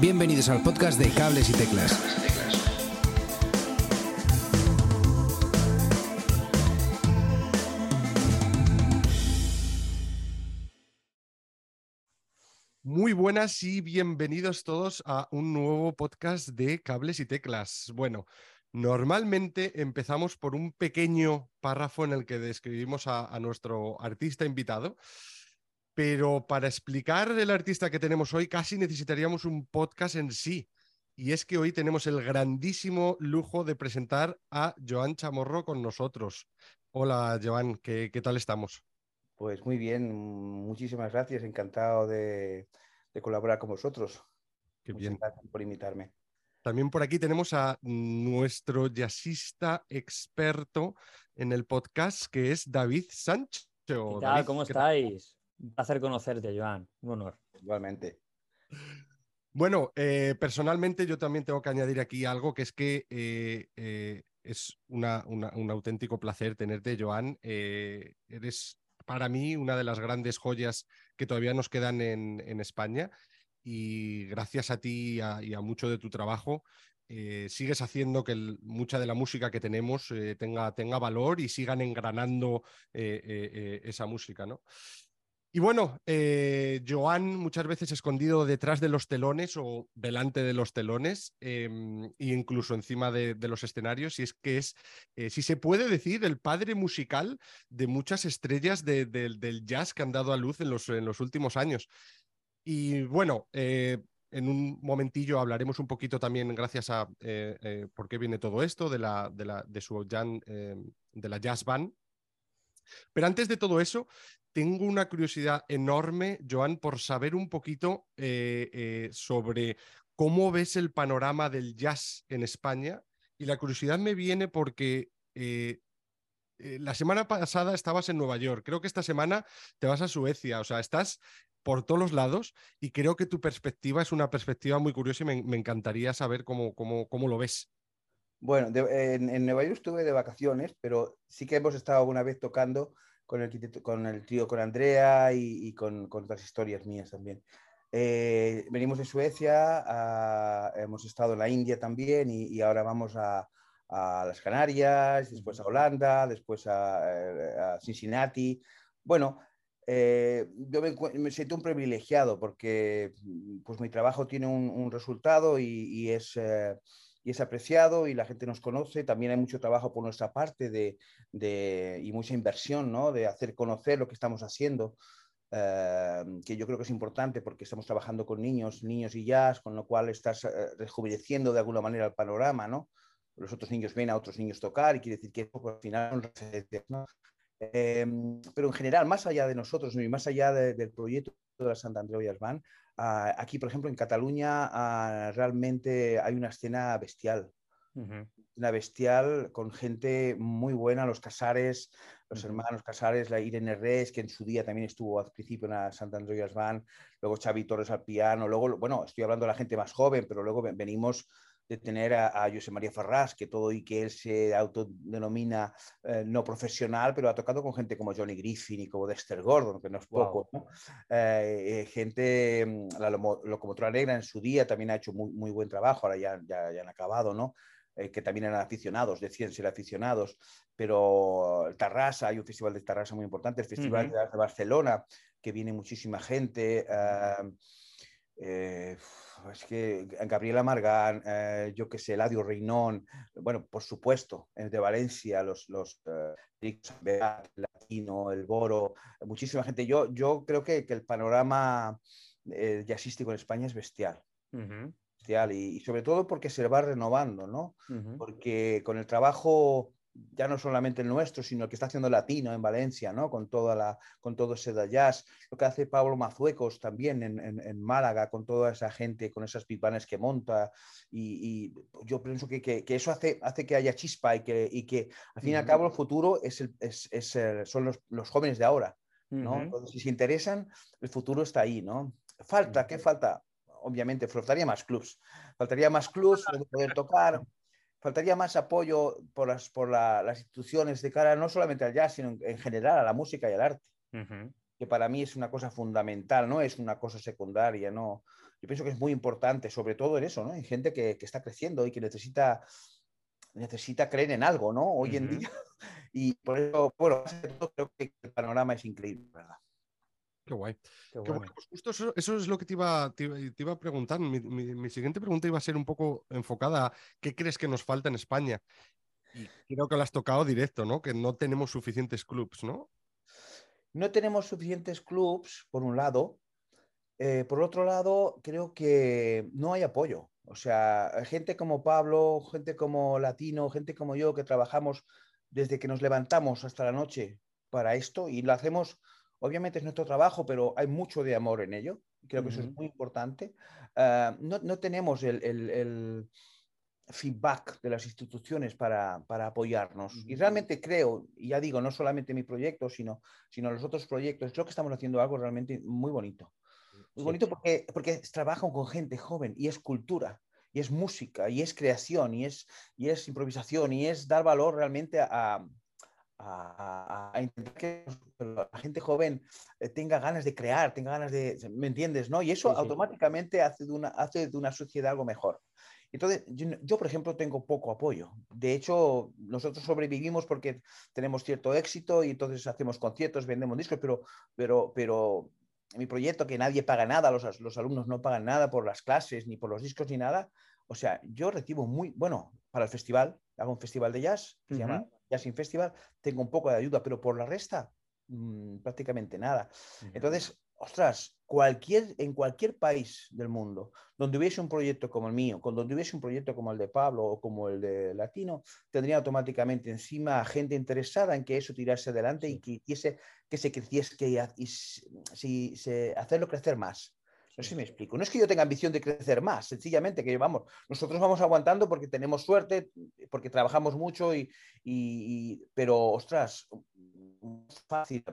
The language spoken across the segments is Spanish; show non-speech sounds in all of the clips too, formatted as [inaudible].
Bienvenidos al podcast de Cables y Teclas. Muy buenas y bienvenidos todos a un nuevo podcast de Cables y Teclas. Bueno, normalmente empezamos por un pequeño párrafo en el que describimos a, a nuestro artista invitado, pero para explicar el artista que tenemos hoy casi necesitaríamos un podcast en sí. Y es que hoy tenemos el grandísimo lujo de presentar a Joan Chamorro con nosotros. Hola, Joan, ¿qué, qué tal estamos? Pues muy bien, muchísimas gracias, encantado de, de colaborar con vosotros. Qué Muchas bien. gracias por invitarme. También por aquí tenemos a nuestro jazzista experto en el podcast, que es David Sánchez. ¿Qué tal? ¿Cómo estáis? Un placer conocerte, Joan. Un honor. Igualmente. Bueno, eh, personalmente yo también tengo que añadir aquí algo, que es que eh, eh, es una, una- un auténtico placer tenerte, Joan. Eh, eres para mí una de las grandes joyas que todavía nos quedan en, en España y gracias a ti y a, y a mucho de tu trabajo eh, sigues haciendo que el- mucha de la música que tenemos eh, tenga, tenga valor y sigan engranando eh, eh, eh, esa música, ¿no? Y bueno, eh, Joan muchas veces escondido detrás de los telones o delante de los telones eh, e incluso encima de, los escenarios, y es que es, eh, si se puede decir, el padre musical de muchas estrellas de- del- jazz que han dado a luz en los, en los últimos años. Y bueno, eh, en un momentillo hablaremos un poquito también, gracias a por qué viene todo esto, de, la, de, la, su jam, eh, de la jazz band. Pero antes de todo eso, tengo una curiosidad enorme, Joan, por saber un poquito eh, eh, sobre cómo ves el panorama del jazz en España. Y la curiosidad me viene porque eh, la semana pasada estabas en Nueva York, creo que esta semana te vas a Suecia, o sea, estás por todos los lados y creo que tu perspectiva es una perspectiva muy curiosa y me, encantaría saber cómo, cómo, cómo lo ves. Bueno, en, en Nueva York estuve de vacaciones, pero sí que hemos estado alguna vez tocando con el, con el trío con Andrea y, y con, con otras historias mías también. Eh, venimos de Suecia, ah, hemos estado en la India también y, y ahora vamos a, a las Canarias, después a Holanda, después a, a Cincinnati. Bueno, eh, yo me, me siento un privilegiado porque pues, mi trabajo tiene un, un resultado y, y es... eh, y es apreciado y la gente nos conoce. También hay mucho trabajo por nuestra parte de, de- y mucha inversión, ¿no? De hacer conocer lo que estamos haciendo, eh, que yo creo que es importante porque estamos trabajando con niños, niños y jazz, con lo cual estás eh, rejuveneciendo de alguna manera el panorama, ¿no? Los otros niños ven a otros niños tocar y quiere decir que pues, al final ¿no? Eh, pero en general, más allá de nosotros ¿no? y más allá de- del proyecto de la Santa Andreu Jazz Band, ah, aquí, por ejemplo, en Cataluña, ah, realmente hay una escena bestial Ujú. una bestial con gente muy buena, los Casares, los hermanos Casares, la Irene Res, que en su día también estuvo al principio en la Santa Andreu Band, luego Xavi Torres al piano, luego, bueno, estoy hablando de la gente más joven, pero luego ven- venimos de tener a, a José María Ferraz, que todo y que él se autodenomina eh, no profesional, pero ha tocado con gente como Johnny Griffin y como Dexter Gordon, que no es poco, ¿no? Eh, eh, gente, mm, la locomotora negra en su día también ha hecho muy, muy buen trabajo, ahora ya, ya, ya han acabado, ¿no? Eh, que también eran aficionados, decían ser aficionados, pero Tarrasa, hay un festival de Tarrasa muy importante, el Festival de Arte de Barcelona, que viene muchísima gente. eh, eh, es que Gabriela Margán, eh, yo que sé, Eladio Reinón, bueno, por supuesto, de Valencia, los, los eh, Latino, el Boro, muchísima gente. Yo, yo creo que, que el panorama jazzístico en España es bestial bestial, y, y sobre todo porque se va renovando, ¿no? Porque con el trabajo ya no solamente el nuestro, sino el que está haciendo Latino en Valencia, ¿no? Con, toda la, con todo ese jazz, lo que hace Pablo Mazuecos también en, en- en Málaga, con toda esa gente, con esas pipanes que monta, y, y yo pienso que, que- que eso hace, hace que haya chispa y que, y que al fin y al cabo el futuro es el- es- es, eh, son los, los jóvenes de ahora, ¿no? Entonces, si se interesan, el futuro está ahí, ¿no? Falta, ¿qué falta? Obviamente, faltaría más clubs. Faltaría más clubs [laughs] poder tocar. Faltaría más apoyo por, las, por la- las instituciones de cara no solamente al jazz, sino en, en general a la música y al arte, Ujú. que para mí es una cosa fundamental, no es una cosa secundaria, no. yo pienso que es muy importante, sobre todo en eso, ¿no? En gente que, que está creciendo y que necesita, necesita creer en algo, ¿no? Hoy en Ujú. día. [laughs] Y por eso, bueno, creo que el panorama es increíble, ¿verdad? Qué guay. Qué Qué bueno. bueno, pues justo eso, eso es lo que te iba, te, iba- te iba a preguntar. Mi, mi- mi siguiente pregunta iba a ser un poco enfocada a qué crees que nos falta en España. Y creo que lo has tocado directo, ¿no? Que no tenemos suficientes clubs, ¿no? No tenemos suficientes clubs, por un lado. Eh, por otro lado, creo que no hay apoyo. O sea, gente como Pablo, gente como Latino, gente como yo, que trabajamos desde que nos levantamos hasta la noche para esto y lo hacemos, obviamente es nuestro trabajo, pero hay mucho de amor en ello. Creo que eso es muy importante. Ah, no, no tenemos el, el- el feedback de las instituciones para, para apoyarnos. Y realmente creo, y ya digo, no solamente mi proyecto, sino, sino los otros proyectos, creo que estamos haciendo algo realmente muy bonito. Muy Sí. bonito porque, porque trabajan con gente joven y es cultura, y es música, y es creación, y es, y es improvisación, y es dar valor realmente a, a, a intentar que la gente joven eh, tenga ganas de crear, tenga ganas de, ¿me entiendes? ¿no? Y eso Sí, sí. automáticamente hace de, una, hace de una sociedad algo mejor. Entonces, yo, yo, por ejemplo, tengo poco apoyo. De hecho, nosotros sobrevivimos porque tenemos cierto éxito y entonces hacemos conciertos, vendemos discos, pero, pero, pero mi proyecto, que nadie paga nada, los, los alumnos no pagan nada por las clases, ni por los discos, ni nada. O sea, yo recibo muy, bueno, para el festival, hago un festival de jazz, que se llama Ujú. Jazzing Festival, tengo un poco de ayuda, pero por la resta, mm, prácticamente nada. Entonces, ostras, cualquier, en cualquier país del mundo donde hubiese un proyecto como el mío, con donde hubiese un proyecto como el de Pablo o como el de Latino, tendría automáticamente encima a gente interesada en que eso tirase adelante y que, hiciese, que se creciese que, y, si, se, hacerlo crecer más. No sé si me explico. No es que yo tenga ambición de crecer más, sencillamente que vamos, nosotros vamos aguantando porque tenemos suerte, porque trabajamos mucho y, y- y- pero ostras, fácil.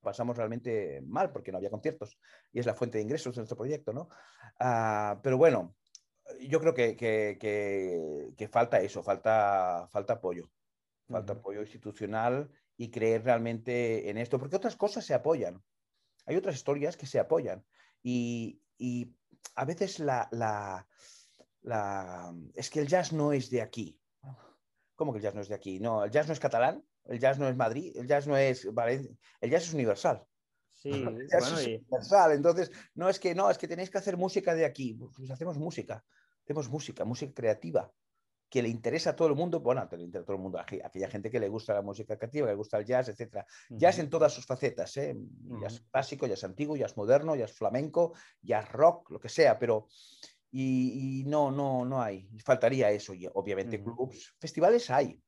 Pasamos realmente mal porque no había conciertos y es la fuente de ingresos de nuestro proyecto, ¿no? Ah, pero bueno, yo creo que, que- que- que falta eso, falta, falta apoyo, falta apoyo institucional y creer realmente en esto, porque otras cosas se apoyan. Hay otras historias que se apoyan y, y a veces la, la- la- es que el jazz no es de aquí. ¿Cómo que el jazz no es de aquí? No, el jazz no es catalán, el jazz no es Madrid, el jazz no es Valencia, el jazz es universal. Sí, [laughs] El jazz bueno, es y universal. Entonces, no es que no, es que tenéis que hacer música de aquí. Pues hacemos música, hacemos música, música creativa, que le interesa a todo el mundo. Bueno, que le interesa a todo el mundo, a aqu- a aquella gente que le gusta la música creativa, que le gusta el jazz, etcétera. Jazz en todas sus facetas, ¿eh? Jazz Ujú. clásico, jazz antiguo, jazz moderno, jazz flamenco, jazz rock, lo que sea, pero y, y no, no, no hay. Faltaría eso. Y obviamente clubs, festivales hay.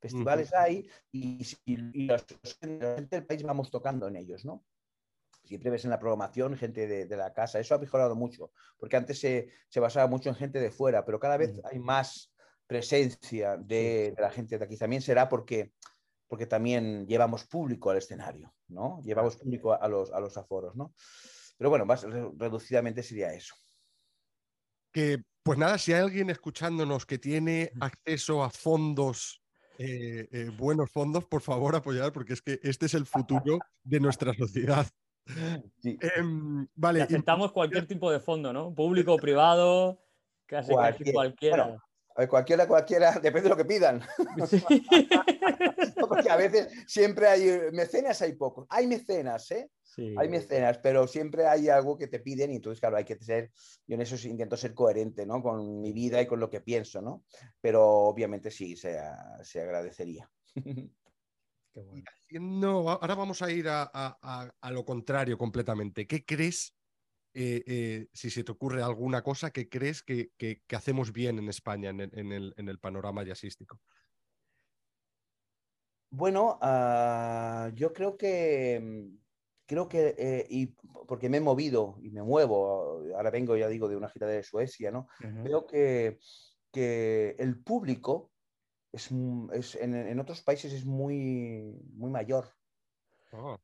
Festivales hay y, y los- gente del país vamos tocando en ellos, ¿no? Siempre ves en la programación gente de, de la casa. Eso ha mejorado mucho, porque antes se, se basaba mucho en gente de fuera, pero cada vez hay más presencia de, de la gente de aquí. También será porque, porque también llevamos público al escenario, ¿no? Llevamos público a, los, a los aforos, ¿no? Pero bueno, más re- reducidamente sería eso. Que, pues nada, si hay alguien escuchándonos que tiene acceso a fondos, eh, eh, buenos fondos, por favor apoyar, porque es que este es el futuro de nuestra sociedad. Sí. Em, vale, y- aceptamos cualquier tipo de fondo, ¿no? Público o privado, casi, casi Cualquier- cualquiera. bueno. A ver, cualquiera, cualquiera, [laughs] depende de lo que pidan. [laughs] Sí. [laughs] Porque a veces siempre hay mecenas, hay pocos. Hay mecenas, ¿eh? Sí. Hay mecenas, pero siempre hay algo que te piden y entonces, claro, hay que ser, yo en eso intento ser coherente, ¿no? Con mi vida y con lo que pienso, ¿no? Pero obviamente sí, se, se agradecería. Qué bueno. haciendo- ahora vamos a ir a, a- a- a lo contrario completamente. ¿Qué crees, eh, eh, si se te ocurre alguna cosa, que crees que, que- que hacemos bien en España en el, en el- en el panorama jazzístico? Bueno, ah, yo creo que mm, creo que eh, y porque me he movido y me muevo, ahora vengo, ya digo, de una gira de Suecia, ¿no? Ujú. Veo que, que el público es, mu- es- en, en otros países es muy, muy mayor. Oh,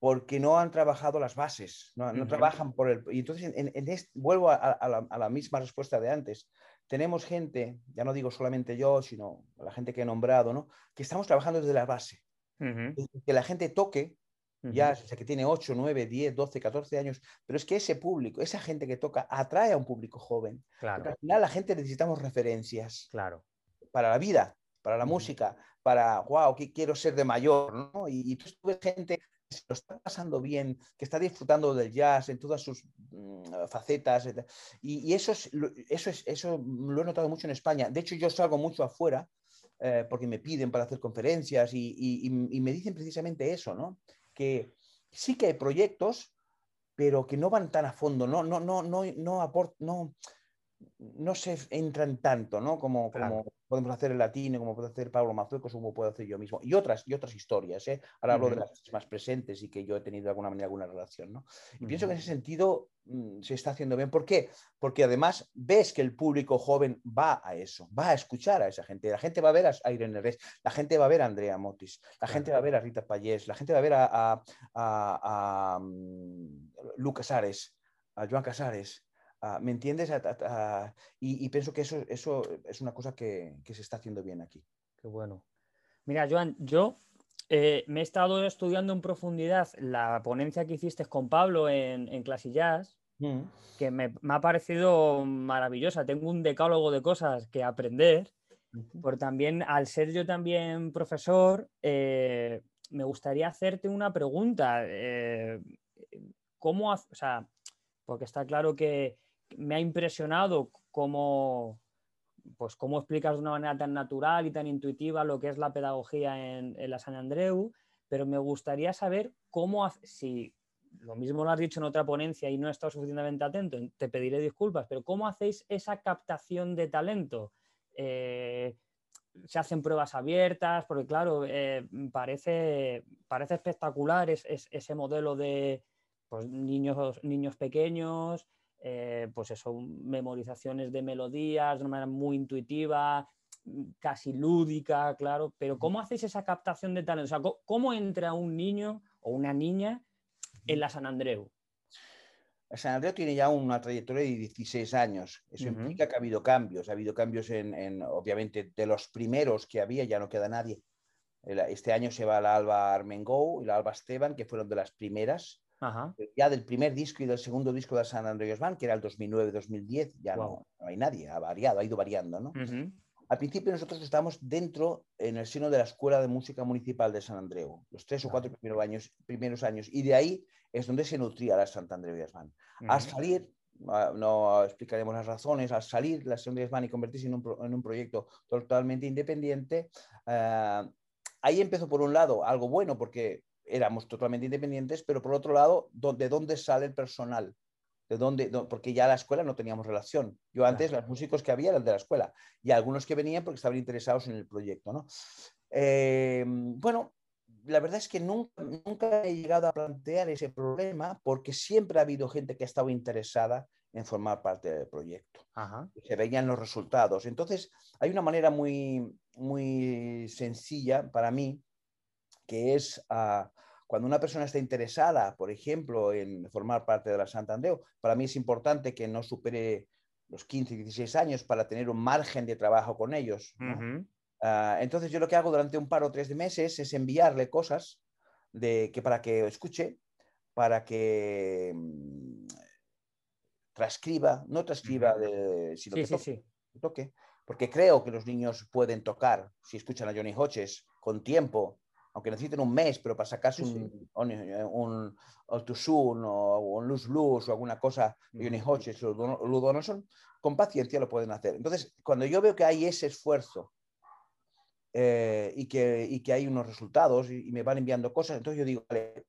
porque no han trabajado las bases, no, no Ujú. trabajan por el... Y entonces, en, en este- vuelvo a, a la, a la misma respuesta de antes. Tenemos gente, ya no digo solamente yo, sino la gente que he nombrado, ¿no? que estamos trabajando desde la base. Ujú. Que la gente toque ya, o sea, que tiene 8, 9, 10, 12, 14 años, pero es que ese público, esa gente que toca, atrae a un público joven. Claro. al final la gente necesitamos referencias Claro. para la vida, para la música, para, wow, que quiero ser de mayor, ¿no? Y, y tú ves gente se lo está pasando bien, que está disfrutando del jazz en todas sus mm, facetas. et- Y, y eso, es, eso, es, eso lo he notado mucho en España. De hecho, yo salgo mucho afuera eh, porque me piden para hacer conferencias y, me dicen precisamente eso, ¿no? Que sí que hay proyectos, pero que no van tan a fondo, no, no, no, no, no, no, no se entran tanto, ¿no? Como, Claro. como podemos hacer el latino, como puede hacer Pablo Mazuecos, como puedo hacer yo mismo. Y otras, y otras historias, ¿eh? Ahora hablo de las más presentes y que yo he tenido de alguna manera alguna relación, ¿no? Y pienso que en ese sentido mm, se está haciendo bien. ¿Por qué? Porque además ves que el público joven va a eso, va a escuchar a esa gente. La gente va a ver a Irene Res, la gente va a ver a Andrea Motis, la gente va a ver a Rita Payés, la gente va a ver a, a, a- a, mm, Lucas Ares, a Joan Casares. A- ¿Me entiendes? Y, y pienso que eso, eso es una cosa que, que se está haciendo bien aquí. Qué bueno. Mira, Joan, yo eh, me he estado estudiando en profundidad la ponencia que hiciste con Pablo en, en Classy Jazz, Mm. que me, me ha parecido maravillosa. Tengo un decálogo de cosas que aprender, pero también al ser yo también profesor, eh, me gustaría hacerte una pregunta. eh, ¿Cómo, o sea, porque está claro que me ha impresionado cómo, pues cómo explicas de una manera tan natural y tan intuitiva lo que es la pedagogía en, la San Andreu, pero me gustaría saber cómo, si lo mismo lo has dicho en otra ponencia y no he estado suficientemente atento, te pediré disculpas, pero ¿cómo hacéis esa captación de talento? Eh, se hacen pruebas abiertas, porque claro, eh, parece, parece espectacular es- es- ese modelo de pues, niños, niños pequeños, eh, pues eso, memorizaciones de melodías de una manera muy intuitiva, casi lúdica, claro, pero ¿cómo hacéis esa captación de talento? O sea, ¿cómo, entra un niño o una niña en la San Andreu? San Andreu tiene ya una trayectoria de 16 años. Eso Ujú. implica que ha habido cambios. Ha habido cambios en, en, obviamente, de los primeros que había, ya no queda nadie. Este año se va la Alba Armengou y la Alba Esteban, que fueron de las primeras. Ajá, Ya del primer disco y del segundo disco de San Andreu Band, que era el 2009-2010, ya Guau. no, no hay nadie. Ha variado, ha ido variando, ¿no? ujú, Al principio nosotros estábamos dentro, en el seno de la Escuela de Música Municipal de San Andreu, los tres o cuatro primeros años, primeros años. Y de ahí es donde se nutría la Sant Andreu Jazz Band. Al ujú. salir, ah, no explicaremos las razones, al salir la Sant Andreu Jazz Band y convertirse en un, pro- en un proyecto totalmente independiente, ah, ahí empezó por un lado algo bueno porque éramos totalmente independientes, pero por otro lado, ¿dó- ¿de dónde sale el personal? ¿De dónde? Porque ya la escuela no teníamos relación. Yo antes, los músicos que había eran de la escuela y algunos que venían porque estaban interesados en el proyecto. ¿no? Eh, bueno, la verdad es que nunca, nunca he llegado a plantear ese problema porque siempre ha habido gente que ha estado interesada en formar parte del proyecto. Ajá, Se veían los resultados. Entonces, hay una manera muy, muy sencilla para mí que es ah, cuando una persona está interesada, por ejemplo, en formar parte de la Santandreu, para mí es importante que no supere los 15, 16 años para tener un margen de trabajo con ellos. ¿no? ujú, Ah, entonces yo lo que hago durante un par o tres de meses es enviarle cosas de, que para que escuche, para que mm, transcriba, no transcriba, de, sino Sí, que sí, toque, sí. que toque, porque creo que los niños pueden tocar si escuchan a Johnny Hodges con tiempo, aunque necesiten un mes, pero para sacarse Sí, sí. un, un, un All Too Soon o un Lose Blues o alguna cosa Johnny. Hodges o Lou Donaldson, con paciencia lo pueden hacer. Entonces, cuando yo veo que hay ese esfuerzo eh, y, que, y que hay unos resultados y, y me van enviando cosas, entonces yo digo, vale,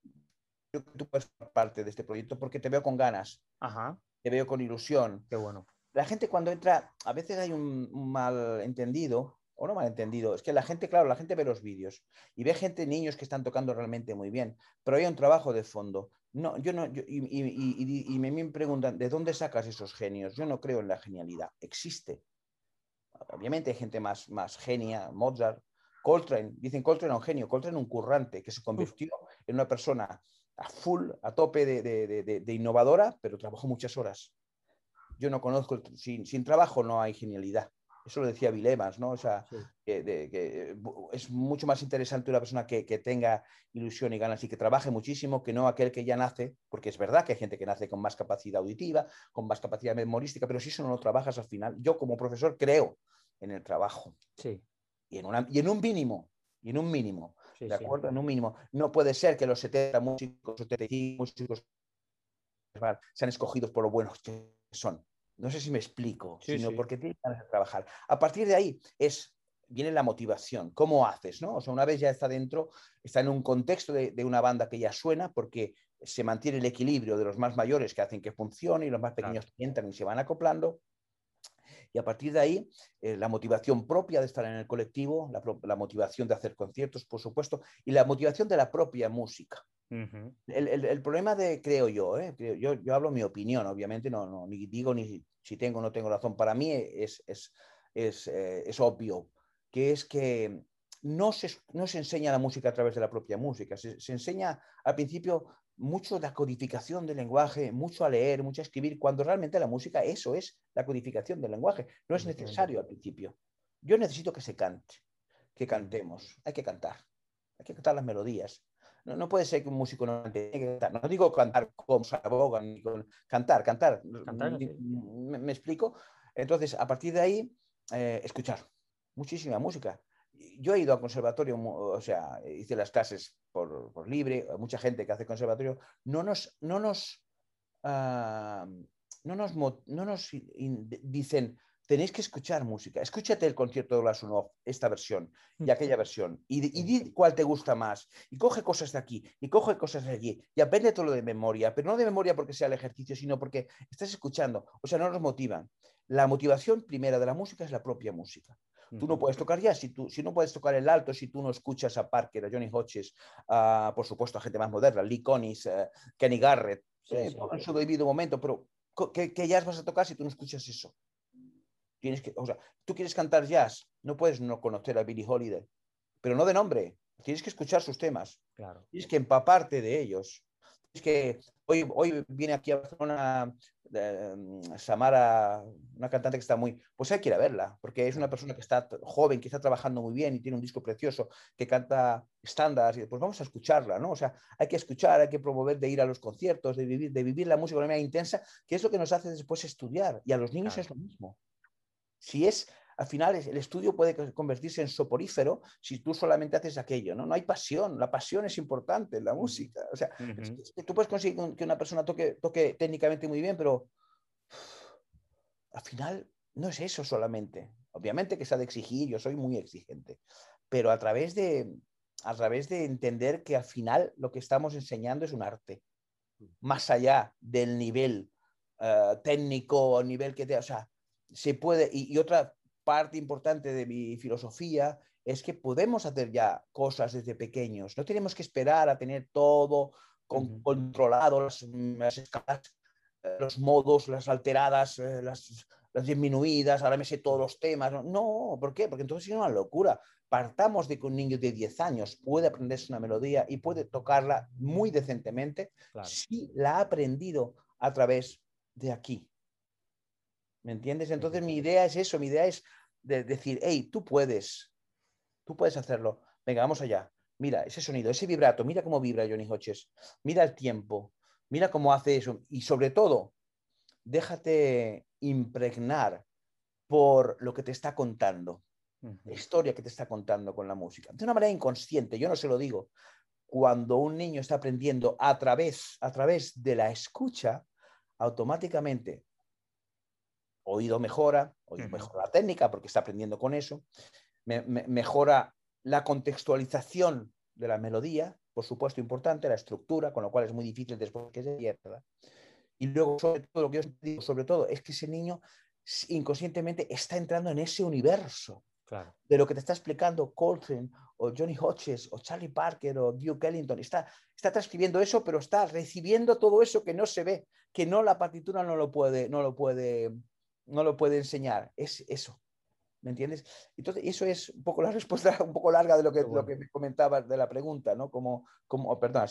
yo tú puedes formar parte de este proyecto porque te veo con ganas, Ajá, te veo con ilusión. qué bueno. La gente cuando entra, a veces hay un, un malentendido, o no malentendido, es que la gente, claro, la gente ve los vídeos y ve gente, niños que están tocando realmente muy bien, pero hay un trabajo de fondo. No, yo no, yo- y, y- y- y- y me, preguntan, ¿de dónde sacas esos genios? Yo no creo en la genialidad, existe. Obviamente hay gente más, más genia, Mozart, Coltrane, dicen Coltrane era un genio, Coltrane un currante que se convirtió en una persona a full, a tope de, de- de- de- de innovadora, pero trabajó muchas horas. Yo no conozco, el- sin, sin trabajo no hay genialidad. Eso lo decía Vilemas, ¿no? O sea, que, es mucho más interesante una persona que, tenga ilusión y ganas y que trabaje muchísimo que no aquel que ya nace, porque es verdad que hay gente que nace con más capacidad auditiva, con más capacidad memorística, pero si eso no lo trabajas al final, yo como profesor creo en el trabajo. Sí. Y en, una, y en un mínimo, y en un mínimo. ¿De acuerdo? En un mínimo. No puede ser que los 70 músicos, 75 músicos sean escogidos por lo buenos que son. No sé si me explico, sino porque tienen que trabajar. A partir de ahí es, viene la motivación. ¿Cómo haces? ¿no? O sea, una vez ya está dentro, está en un contexto de, una banda que ya suena porque se mantiene el equilibrio de los más mayores que hacen que funcione y los más pequeños que entran y se van acoplando. Y a partir de ahí, eh, la motivación propia de estar en el colectivo, la, motivación de hacer conciertos, por supuesto, y la motivación de la propia música. El, problema de, creo yo, ¿eh? yo, yo, hablo mi opinión, obviamente, no, no, ni digo ni si tengo o no tengo razón. Para mí es, es, es, eh, es obvio, que es que no se, no se, enseña la música a través de la propia música, se, se enseña al principio mucho la codificación del lenguaje, mucho a leer, mucho a escribir, cuando realmente la música eso es la codificación del lenguaje. No es necesario al principio. Yo necesito que se cante, que cantemos. Hay que cantar, hay que cantar las melodías. No, no puede ser que un músico no tenga que cantar. No digo cantar como Sarabogan, cantar, cantar. ¿Me, explico? Entonces, a partir de ahí, eh, escuchar muchísima música yo he ido al conservatorio, o sea, hice las clases por, por libre, mucha gente que hace conservatorio, no nos, no nos, uh, no nos, no nos dicen, tenéis que escuchar música, escúchate el concierto de Glasunov, esta versión y aquella versión, y, y di cuál te gusta más, y coge cosas de aquí, y coge cosas de allí, y aprende todo lo de memoria, pero no de memoria porque sea el ejercicio, sino porque estás escuchando, o sea, no nos motivan. La motivación primera de la música es la propia música. Tú no puedes tocar ya, si, tú, si no puedes tocar el alto, si tú no escuchas a Parker, a Johnny Hodges, por supuesto a gente más moderna, Lee Connies, eh, Kenny Garrett, en su debido momento, pero ¿qué, ¿qué, jazz vas a tocar si tú no escuchas eso? Tienes que, o sea, tú quieres cantar jazz, no puedes no conocer a Billie Holiday, pero no de nombre, tienes que escuchar sus temas, claro. tienes que empaparte de ellos. Es que hoy, hoy viene aquí a Barcelona Mm, Samara, una cantante que está muy, pues hay que ir a verla, porque es una persona que está joven, que está trabajando muy bien y tiene un disco precioso, que canta estándares, y pues vamos a escucharla, ¿no? O sea, hay que escuchar, hay que promover de ir a los conciertos, de vivir, de vivir la música de manera intensa, que es lo que nos hace después estudiar, y a los niños es lo mismo. Si es al final el estudio puede convertirse en soporífero si tú solamente haces aquello, ¿no? No hay pasión, la pasión es importante en la música. O sea, tú puedes conseguir que una persona toque, toque técnicamente muy bien, pero al final no es eso solamente. Obviamente que se ha de exigir, yo soy muy exigente, pero a través de, a través de entender que al final lo que estamos enseñando es un arte, más allá del nivel uh, técnico, nivel que te, o sea, se puede, y, y otra parte importante de mi filosofía es que podemos hacer ya cosas desde pequeños. No tenemos que esperar a tener todo controlado, las, escalas, eh, los modos, las alteradas, eh, las, disminuidas, ahora me sé todos los temas. No, ¿por qué? Porque entonces es una locura. Partamos de que un niño de 10 años puede aprenderse una melodía y puede tocarla muy decentemente si la ha aprendido a través de aquí, ¿Me entiendes? Entonces mi idea es eso, mi idea es de decir, hey, tú puedes, tú puedes hacerlo. Venga, vamos allá. Mira ese sonido, ese vibrato, mira cómo vibra Johnny Hodges, mira el tiempo, mira cómo hace eso. Y sobre todo, déjate impregnar por lo que te está contando, la historia que te está contando con la música. De una manera inconsciente, yo no se lo digo. Cuando un niño está aprendiendo a través, a través de la escucha, automáticamente oído mejora, oído mejora la técnica porque está aprendiendo con eso, mejora la contextualización de la melodía, por supuesto importante, la estructura, con lo cual es muy difícil después que se pierda. Y luego, sobre todo, lo que yo digo, sobre todo, es que ese niño inconscientemente está entrando en ese universo de lo que te está explicando Coltrane o Johnny Hodges o Charlie Parker o Duke Ellington. Está, está transcribiendo eso, pero está recibiendo todo eso que no se ve, que no la partitura no lo puede, no lo puede no lo puede enseñar, es eso. ¿Me entiendes? Entonces, eso es un poco la [laughs] respuesta un poco larga de lo que, lo que me comentabas de la pregunta, ¿no? Como, como oh, perdón,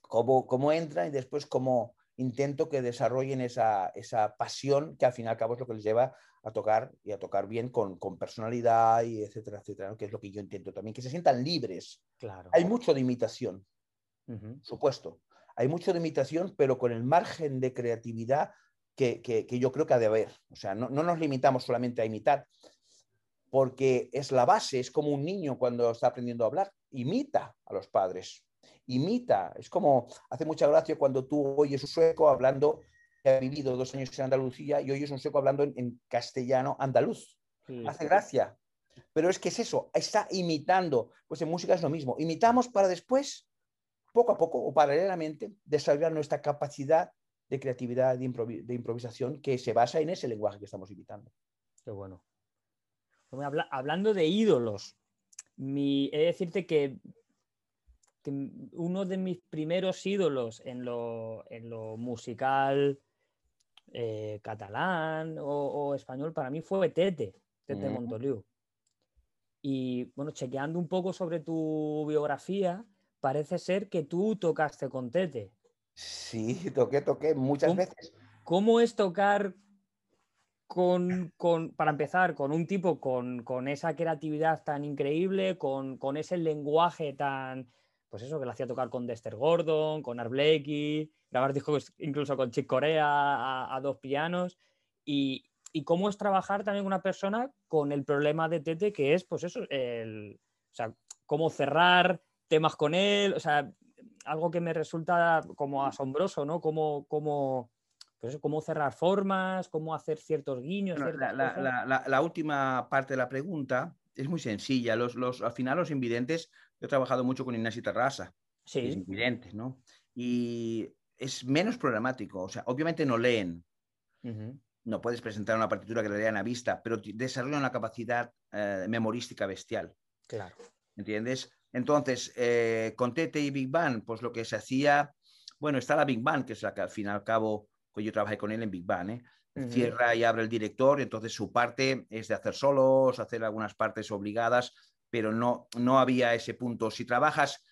cómo, cómo entra y después cómo intento que desarrollen esa, esa pasión que al fin y al cabo es lo que les lleva a tocar y a tocar bien con, con personalidad y etcétera, etcétera, que es lo que yo intento también, que se sientan libres. Claro. Hay mucho de imitación, Ujú. supuesto. Hay mucho de imitación, pero con el margen de creatividad que, que- que yo creo que ha de haber. O sea, no, no nos limitamos solamente a imitar, porque es la base, es como un niño cuando está aprendiendo a hablar, imita a los padres, imita. Es como, hace mucha gracia cuando tú oyes un sueco hablando, que ha vivido dos años en Andalucía y oyes un sueco hablando en, en castellano andaluz. Sí. Hace gracia. Pero es que es eso, está imitando. Pues en música es lo mismo. Imitamos para después, poco a poco o paralelamente, desarrollar nuestra capacidad de creatividad, de, de improvisación, que se basa en ese lenguaje que estamos imitando. Qué bueno. Habla- hablando de ídolos, mi, he de decirte que, uno de mis primeros ídolos en lo, en lo musical eh, catalán o, o español para mí fue Tete, Tete Mm. Montoliu. Y bueno, chequeando un poco sobre tu biografía, parece ser que tú tocaste con Tete. Sí, toqué, toqué muchas ¿Cómo? veces. ¿Cómo es tocar con, con- para empezar, con un tipo con, con esa creatividad tan increíble, con, con ese lenguaje tan, pues eso, que le hacía tocar con Dexter Gordon, con Art Blakey, grabar discos incluso con Chick Corea a, a dos pianos, y, y cómo es trabajar también con una persona con el problema de Tete, que es, pues eso, el, o sea, cómo cerrar temas con él, o sea, algo que me resulta como asombroso, ¿no? Cómo, cómo, pues cómo cerrar formas, cómo hacer ciertos guiños. Bueno, la, la- la- la- la última parte de la pregunta es muy sencilla. Los, los, al final, los invidentes, yo he trabajado mucho con Ignacio Terrasa, es Sí, invidente, ¿no? Y es menos programático. O sea, obviamente no leen, no puedes presentar una partitura que le lean a vista, pero desarrollan una capacidad eh, memorística bestial. claro. ¿Entiendes? Entonces, eh, con Tete y Big Bang, pues lo que se hacía, bueno, está la Big Bang, que es la que al fin y al cabo, pues yo trabajé con él en Big Bang, ¿eh? Cierra y abre el director, entonces su parte es de hacer solos, hacer algunas partes obligadas, pero no, no había ese punto. Si trabajas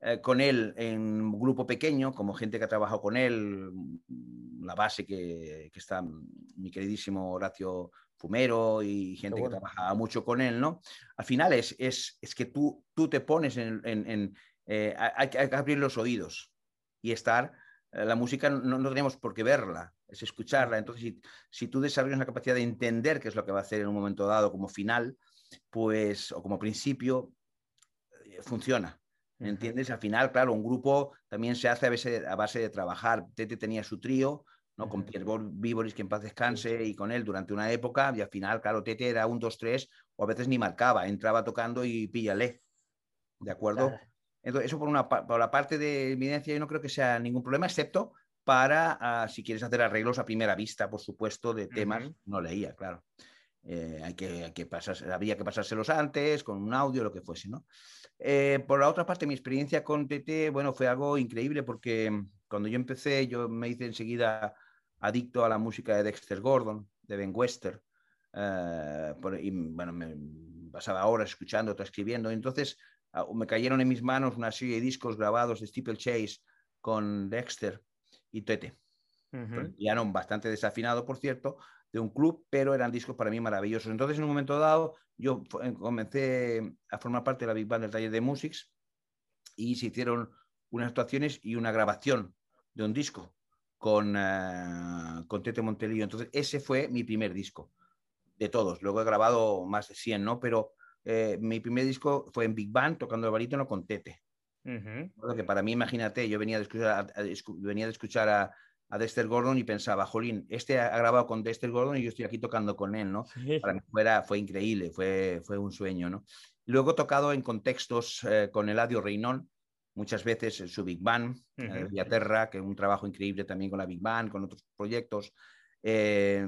eh, con él en grupo pequeño, como gente que ha trabajado con él, la base que, que está mi queridísimo Horacio Fumero y gente bueno. que trabajaba mucho con él, ¿no? Al final es, es, es que tú, tú te pones en... en- en, eh, hay, hay que abrir los oídos y estar... eh, La música no, no tenemos por qué verla, es escucharla. Entonces, si, si tú desarrollas la capacidad de entender qué es lo que va a hacer en un momento dado como final, pues, o como principio, eh, funciona. ¿Entiendes? Al final, claro, un grupo también se hace a base, a base de trabajar. Tete tenía su trío, ¿no? Con. Pierre Bor- Víboris, que en paz descanse, y con él durante una época, y al final, claro, Tete era un, dos, tres, o a veces ni marcaba, entraba tocando y píllale. ¿De acuerdo? Claro. Entonces, eso por, una, por la parte de evidencia yo no creo que sea ningún problema, excepto para ah, si quieres hacer arreglos a primera vista, por supuesto, de temas. No leía, claro. Eh, hay que, hay que pasarse- había que pasárselos antes, con un audio, lo que fuese, ¿no? Eh, por la otra parte, mi experiencia con TT, bueno, fue algo increíble porque cuando yo empecé, yo me hice enseguida adicto a la música de Dexter Gordon, de Ben Wester. por- y bueno, me pasaba horas escuchando, transcribiendo. Entonces, ah, me cayeron en mis manos una serie de discos grabados de Steeplechase con Dexter y Tete. Ujú. el piano bastante desafinado, por cierto, de un club, pero eran discos para mí maravillosos. Entonces, en un momento dado, yo eh, comencé a formar parte de la Big Band del taller de Musics y se hicieron unas actuaciones y una grabación de un disco con, eh, con Tete Montelillo. Entonces, ese fue mi primer disco de todos. Luego he grabado más de 100, ¿no? Pero eh, mi primer disco fue en Big Band tocando el barítono con Tete. Recuerdo que para mí, imagínate, yo venía de escuchar a, a- escu- venía de escuchar a, a Dexter Gordon y pensaba, jolín, este ha grabado con Dexter Gordon y yo estoy aquí tocando con él, ¿no? Sí. Para mí fuera, fue increíble, fue, fue un sueño, ¿no? Luego he tocado en contextos eh, con Eladio Reynón, muchas veces su Big Band, eh, de Ujú. Villaterra, que es un trabajo increíble también con la Big Band, con otros proyectos. Eh,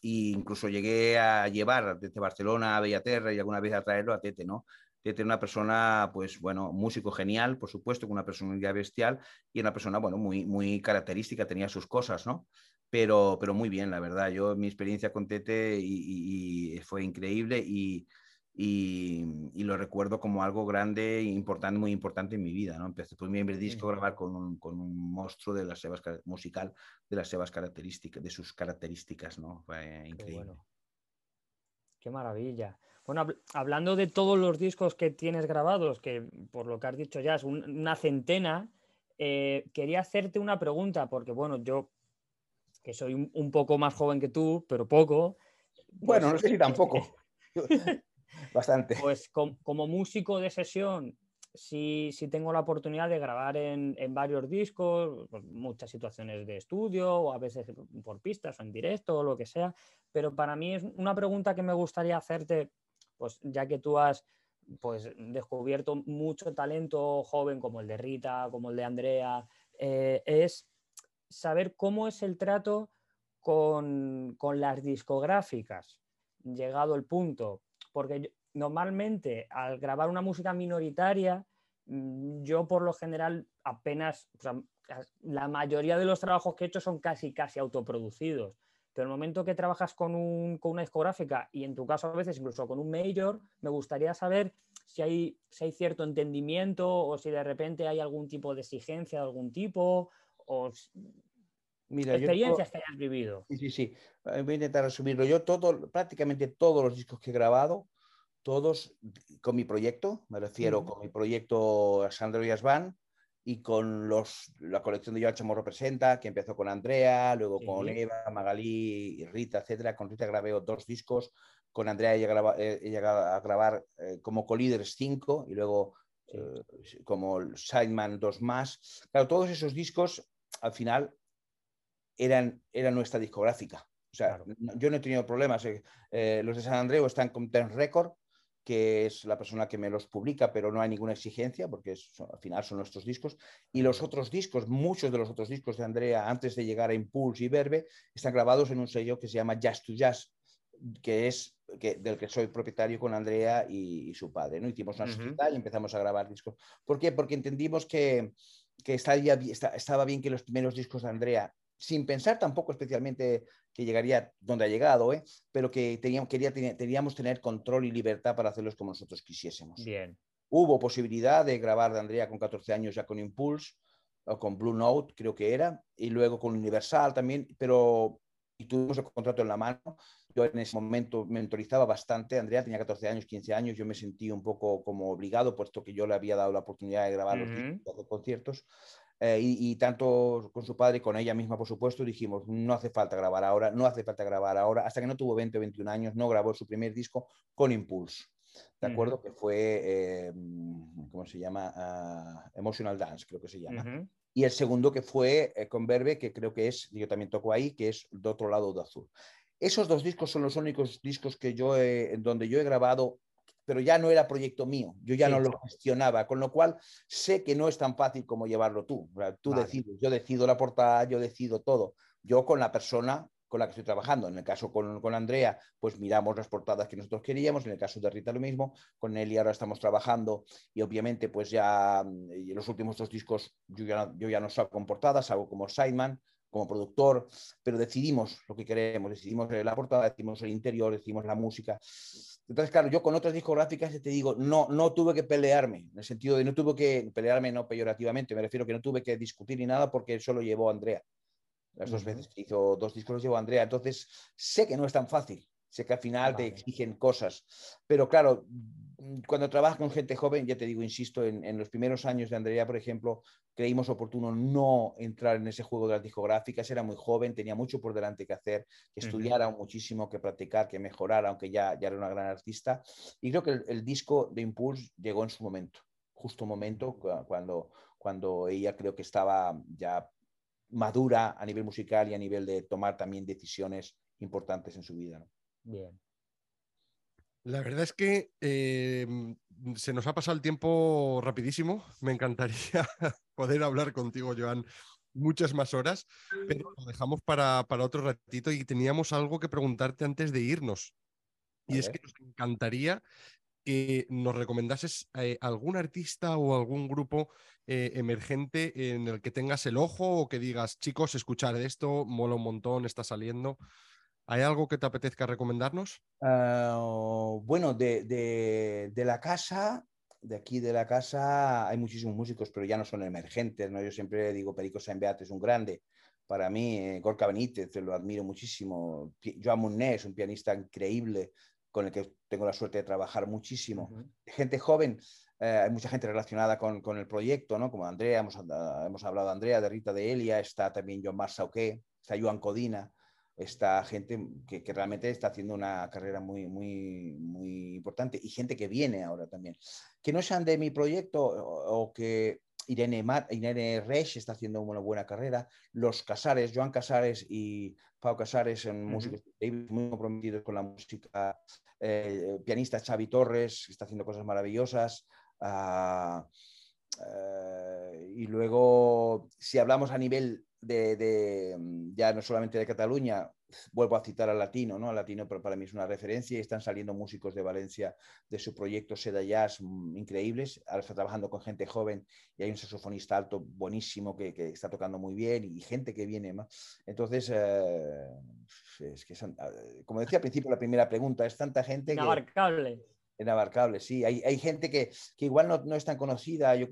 y incluso llegué a llevar desde Barcelona a Bellaterra y alguna vez a traerlo a Tete, ¿no? Tete una persona, pues bueno, músico genial, por supuesto, con una personalidad bestial y una persona, bueno, muy, muy característica, tenía sus cosas, ¿no? Pero, pero muy bien, la verdad. Yo, mi experiencia con Tete y, y- y fue increíble y, y, lo recuerdo como algo grande, importante, muy importante en mi vida. ¿no? Empecé por mi primer disco a grabar con un, con un monstruo de las sebas, musical de las sebas características, de sus características, ¿no? Fue increíble. Qué, maravilla. Bueno, hablando de todos los discos que tienes grabados, que por lo que has dicho ya es una centena, eh, quería hacerte una pregunta, porque bueno, yo que soy un, poco más joven que tú, pero poco. bueno, pues no sé si tampoco. [laughs] [laughs] Bastante. Pues como músico de sesión, sí, tengo la oportunidad de grabar en, varios discos, pues, muchas situaciones de estudio o a veces por pistas o en directo o lo que sea, pero para mí es una pregunta que me gustaría hacerte, pues ya que tú has pues, descubierto mucho talento joven como el de Rita, como el de Andrea, eh, es saber cómo es el trato con, con las discográficas, llegado el punto, porque normalmente al grabar una música minoritaria, mm, yo por lo general apenas, la mayoría de los trabajos que he hecho son casi, casi autoproducidos. Pero el momento que trabajas con, una discográfica y en tu caso a veces incluso con un major, me gustaría saber si hay, si hay cierto entendimiento o si de repente hay algún tipo de exigencia de algún tipo o Mira, experiencias que hayas vivido. Sí, sí, sí. Eh, voy a intentar resumirlo. Yo todo, prácticamente todos los discos que he grabado, todos con mi proyecto, me refiero con mi proyecto Sandro y Asban y con los, la colección de Yo Chamorro Presenta, que empezó con Andrea, luego con Eva, Magalí, Rita, etcétera. Con Rita grabé dos discos, con Andrea he llegado, a grabar eh, como colíderes cinco y luego eh, como Sideman dos más. Claro, todos esos discos al final eran, eran nuestra discográfica. O sea, yo no he tenido problemas. Eh, eh, los de San Andreu están con Ten Record, que es la persona que me los publica, pero no hay ninguna exigencia, porque al final son nuestros discos. Y los otros discos, muchos de los otros discos de Andrea, antes de llegar a Impulse y Verbe, están grabados en un sello que se llama Jazz to Jazz, que es que, del que soy propietario con Andrea y, su padre. ¿no? Hicimos una sociedad y empezamos a grabar discos. ¿Por qué? Porque entendimos que, que estaba bien que los primeros discos de Andrea sin pensar tampoco especialmente que llegaría donde ha llegado, ¿eh? pero que teníamos, quería, teníamos tener control y libertad para hacerlos como nosotros quisiésemos. Bien. Hubo posibilidad de grabar de Andrea con 14 años ya con Impulse, o con Blue Note, creo que era, y luego con Universal también, pero y tuvimos el contrato en la mano. Yo en ese momento mentorizaba bastante. Andrea tenía 14 años, 15 años. Yo me sentí un poco como obligado, puesto que yo le había dado la oportunidad de grabar los conciertos. Eh, y, tanto con su padre y con ella misma, por supuesto, dijimos, no hace falta grabar ahora, no hace falta grabar ahora, hasta que no tuvo 20 o 21 años, no grabó su primer disco con Impulse, ¿de acuerdo? Que fue, eh, ¿cómo se llama? Ah, Emotional Dance, creo que se llama. Y el segundo que fue eh, con Verbe, que creo que es, yo también toco ahí, que es De otro lado de azul. Esos dos discos son los únicos discos que yo donde yo he grabado pero ya no era proyecto mío, yo ya no lo gestionaba, con lo cual sé que no es tan fácil como llevarlo tú. Tú decides, yo decido la portada, yo decido todo. Yo con la persona con la que estoy trabajando. En el caso con, con, Andrea, pues miramos las portadas que nosotros queríamos. En el caso de Rita lo mismo. Con Nelly ahora estamos trabajando y obviamente pues ya en los últimos dos discos yo ya, yo ya no salgo con portadas, hago como sideman, como productor, pero decidimos lo que queremos, decidimos la portada, decidimos el interior, decidimos la música. Entonces, claro, yo con otras discográficas te digo, no, no tuve que pelearme, en el sentido de no tuve que pelearme, no peyorativamente, me refiero que no tuve que discutir ni nada porque eso lo llevó Andrea. Las dos veces que hizo dos discos los llevó Andrea. Entonces, sé que no es tan fácil, sé que al final te exigen cosas, pero claro, cuando trabajas con gente joven, ya te digo, insisto, en, los primeros años de Andrea, por ejemplo, creímos oportuno no entrar en ese juego de las discográficas. Era muy joven, tenía mucho por delante que hacer, que estudiara muchísimo, que practicar, que mejorara, aunque ya, ya era una gran artista. Y creo que el, disco de Impulse llegó en su momento, justo momento cuando, cuando ella creo que estaba ya madura a nivel musical y a nivel de tomar también decisiones importantes en su vida. Bien. La verdad es que eh, se nos ha pasado el tiempo rapidísimo. Me encantaría [laughs] poder hablar contigo, Joan, muchas más horas, pero lo dejamos para, otro ratito y teníamos algo que preguntarte antes de irnos. Y es que nos encantaría que nos recomendases eh, algún artista o algún grupo eh, emergente en el que tengas el ojo o que digas, chicos, escuchar esto, mola un montón, está saliendo. ¿Hay algo que te apetezca recomendarnos? Ah, bueno, de, de, la casa, de aquí de la casa, hay muchísimos músicos, pero ya no son emergentes, ¿no? Yo siempre digo Perico Sainbeat es un grande. Para mí, eh, Gorka Benítez, lo admiro muchísimo. Joan Munné un pianista increíble con el que tengo la suerte de trabajar muchísimo. Gente joven, eh, hay mucha gente relacionada con, con, el proyecto, ¿no? Como Andrea, hemos, hemos, hablado de Andrea, de Rita de Elia, está también John Marsauqué, está Joan Codina, está gente que, que, realmente está haciendo una carrera muy, muy, muy importante y gente que viene ahora también. Que no sean de mi proyecto o, que Irene, Mar, Irene está haciendo una buena carrera, los Casares, Joan Casares y Pau Casares son músicos muy comprometidos con la música, eh, pianista Xavi Torres, está haciendo cosas maravillosas, Ah, eh, y luego, si hablamos a nivel de, mm, ya no solamente de Cataluña, vuelvo a citar al latino, ¿no? Al latino para mí es una referencia y están saliendo músicos de Valencia de su proyecto Seda Jazz mm, increíbles. Ahora está trabajando con gente joven y hay un saxofonista alto buenísimo que, que está tocando muy bien y gente que viene más. Entonces, eh, es que ah, como decía al principio la primera pregunta, es tanta gente Inabarcable. que inabarcable, sí. Hay, hay gente que, que, igual no, no, es tan conocida, Yo,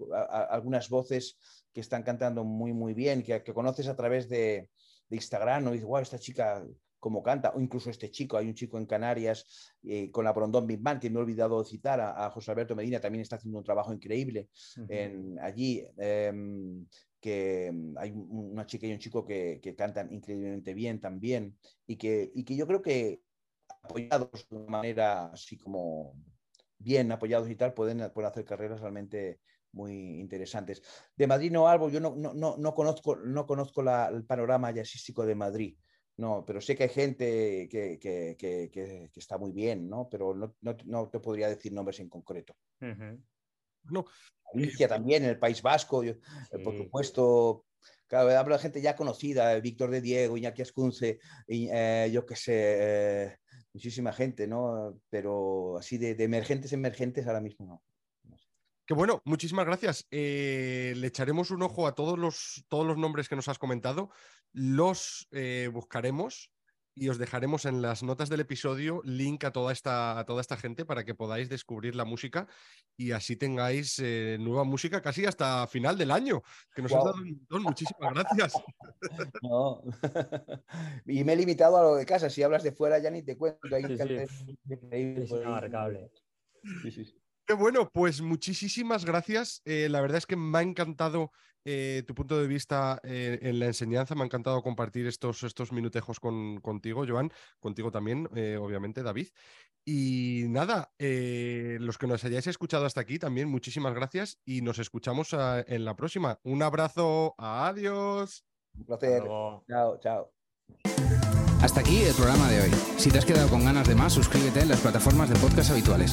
algunas voces que están cantando muy, muy bien, que, que conoces a través de, de Instagram, ¿no? Y dices, wow, esta chica cómo canta, o incluso este chico, hay un chico en Canarias eh, con la Brondón Big Band, que me he olvidado citar, a, José Alberto Medina, también está haciendo un trabajo increíble en, allí, em, que hay una chica y un chico que, que, cantan increíblemente bien también, y que, y que yo creo que apoyados de una manera así como bien apoyados y tal, pueden, pueden hacer carreras realmente muy interesantes. De Madrid no algo, yo no, no, no, conozco, no conozco la, el panorama jazzístico de Madrid, no, pero sé que hay gente que, que, que, que está muy bien, ¿no? Pero no, no, te podría decir nombres en concreto. No. Galicia también, en el País Vasco, yo, eh, por supuesto, claro, hablo de gente ya conocida, Víctor de Diego, Iñaki Ascunce, y, eh, yo qué sé, eh, muchísima gente, ¿no? Pero así de, emergentes, emergentes ahora mismo no. Qué bueno, muchísimas gracias. Eh, le echaremos un ojo a todos los, todos los nombres que nos has comentado. Los eh, buscaremos y os dejaremos en las notas del episodio link a toda esta, a toda esta gente para que podáis descubrir la música y así tengáis eh, nueva música casi hasta final del año, que nos has dado un montón. Muchísimas gracias. [laughs] No. [laughs] y me he limitado a lo de casa. Si hablas de fuera ya ni te cuento. Hay sí, sí. Qué bueno, pues muchísimas gracias. Eh, la verdad es que me ha encantado eh, tu punto de vista eh, en la enseñanza, me ha encantado compartir estos, estos minutejos con, contigo, Joan, contigo también, obviamente, David. Y nada, los que nos hayáis escuchado hasta aquí también, muchísimas gracias y nos escuchamos en la próxima. Un abrazo, adiós. Un placer. Chao, chao. Hasta aquí el programa de hoy. Si te has quedado con ganas de más, suscríbete en las plataformas de podcast habituales